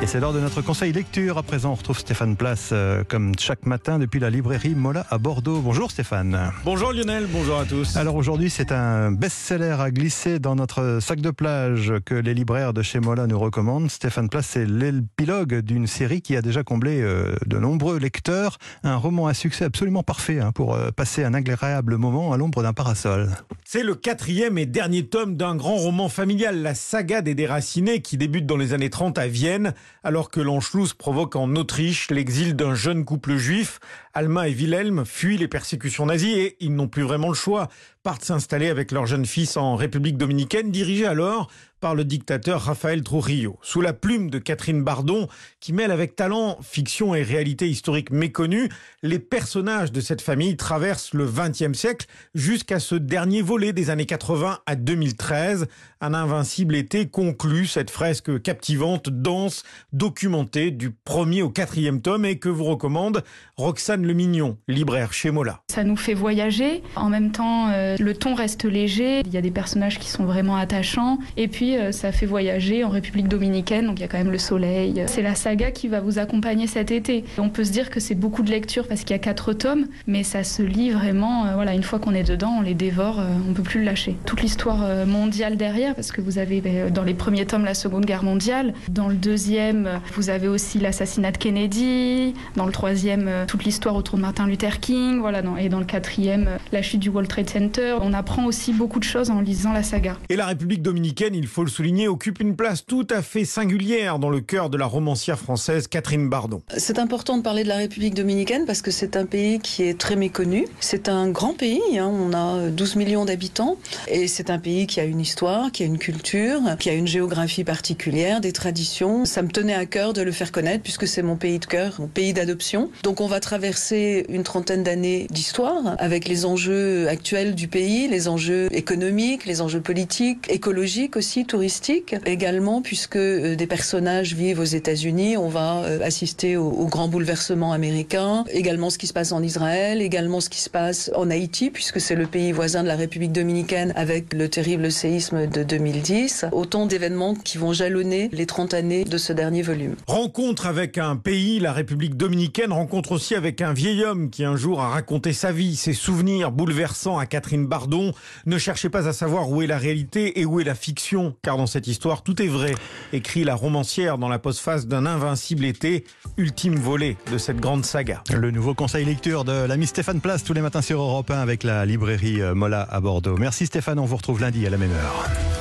Et c'est l'heure de notre conseil lecture. À présent, on retrouve Stéphane Place euh, comme chaque matin depuis la librairie Mola à Bordeaux. Bonjour Stéphane. Bonjour Lionel, bonjour à tous. Alors aujourd'hui, c'est un best-seller à glisser dans notre sac de plage que les libraires de chez Mola nous recommandent. Stéphane Place, c'est l'épilogue d'une série qui a déjà comblé euh, de nombreux lecteurs. Un roman à succès absolument parfait hein, pour euh, passer un agréable moment à l'ombre d'un parasol. C'est le quatrième et dernier tome d'un grand roman familial, la saga des déracinés, qui débute dans les années 30 à Vienne, alors que l'Anschluss provoque en Autriche l'exil d'un jeune couple juif. Alma et Wilhelm fuient les persécutions nazies et ils n'ont plus vraiment le choix, partent s'installer avec leur jeune fils en République dominicaine, dirigée alors par le dictateur Rafael Trujillo. Sous la plume de Catherine Bardon, qui mêle avec talent fiction et réalité historique méconnue, les personnages de cette famille traversent le XXe siècle jusqu'à ce dernier volet des années 80 à 2013. Un invincible été conclut cette fresque captivante, dense, documentée du premier au quatrième tome et que vous recommande Roxane Le Mignon, libraire chez Mola. Ça nous fait voyager. En même temps, euh, le ton reste léger. Il y a des personnages qui sont vraiment attachants. Et puis, euh, ça fait voyager en République dominicaine, donc il y a quand même le soleil. C'est la saga qui va vous accompagner cet été. On peut se dire que c'est beaucoup de lecture parce qu'il y a quatre tomes, mais ça se lit vraiment. Euh, voilà, une fois qu'on est dedans, on les dévore, on peut plus le lâcher. Toute l'histoire mondiale derrière, parce que vous avez dans les premiers tomes la Seconde Guerre mondiale, dans le deuxième, vous avez aussi l'assassinat de Kennedy, dans le troisième, toute l'histoire autour de Martin Luther King, voilà, et dans le quatrième, la chute du World Trade Center. On apprend aussi beaucoup de choses en lisant la saga. Et la République dominicaine, il faut faut le souligner, occupe une place tout à fait singulière dans le cœur de la romancière française Catherine Bardon. C'est important de parler de la République dominicaine parce que c'est un pays qui est très méconnu. C'est un grand pays, hein. on a 12 millions d'habitants et c'est un pays qui a une histoire, qui a une culture, qui a une géographie particulière, des traditions. Ça me tenait à cœur de le faire connaître puisque c'est mon pays de cœur, mon pays d'adoption. Donc on va traverser une trentaine d'années d'histoire avec les enjeux actuels du pays, les enjeux économiques, les enjeux politiques, écologiques aussi touristique également, puisque euh, des personnages vivent aux États-Unis. On va euh, assister au, au, grand bouleversement américain, également ce qui se passe en Israël, également ce qui se passe en Haïti, puisque c'est le pays voisin de la République dominicaine avec le terrible séisme de 2010. Autant d'événements qui vont jalonner les 30 années de ce dernier volume. Rencontre avec un pays, la République dominicaine, rencontre aussi avec un vieil homme qui un jour a raconté sa vie, ses souvenirs bouleversants à Catherine Bardon. Ne cherchez pas à savoir où est la réalité et où est la fiction car dans cette histoire, tout est vrai, écrit la romancière dans la postface d'un invincible été, ultime volet de cette grande saga. Le nouveau conseil lecture de l'ami Stéphane Place tous les matins sur Europe 1 avec la librairie Mola à Bordeaux. Merci Stéphane, on vous retrouve lundi à la même heure.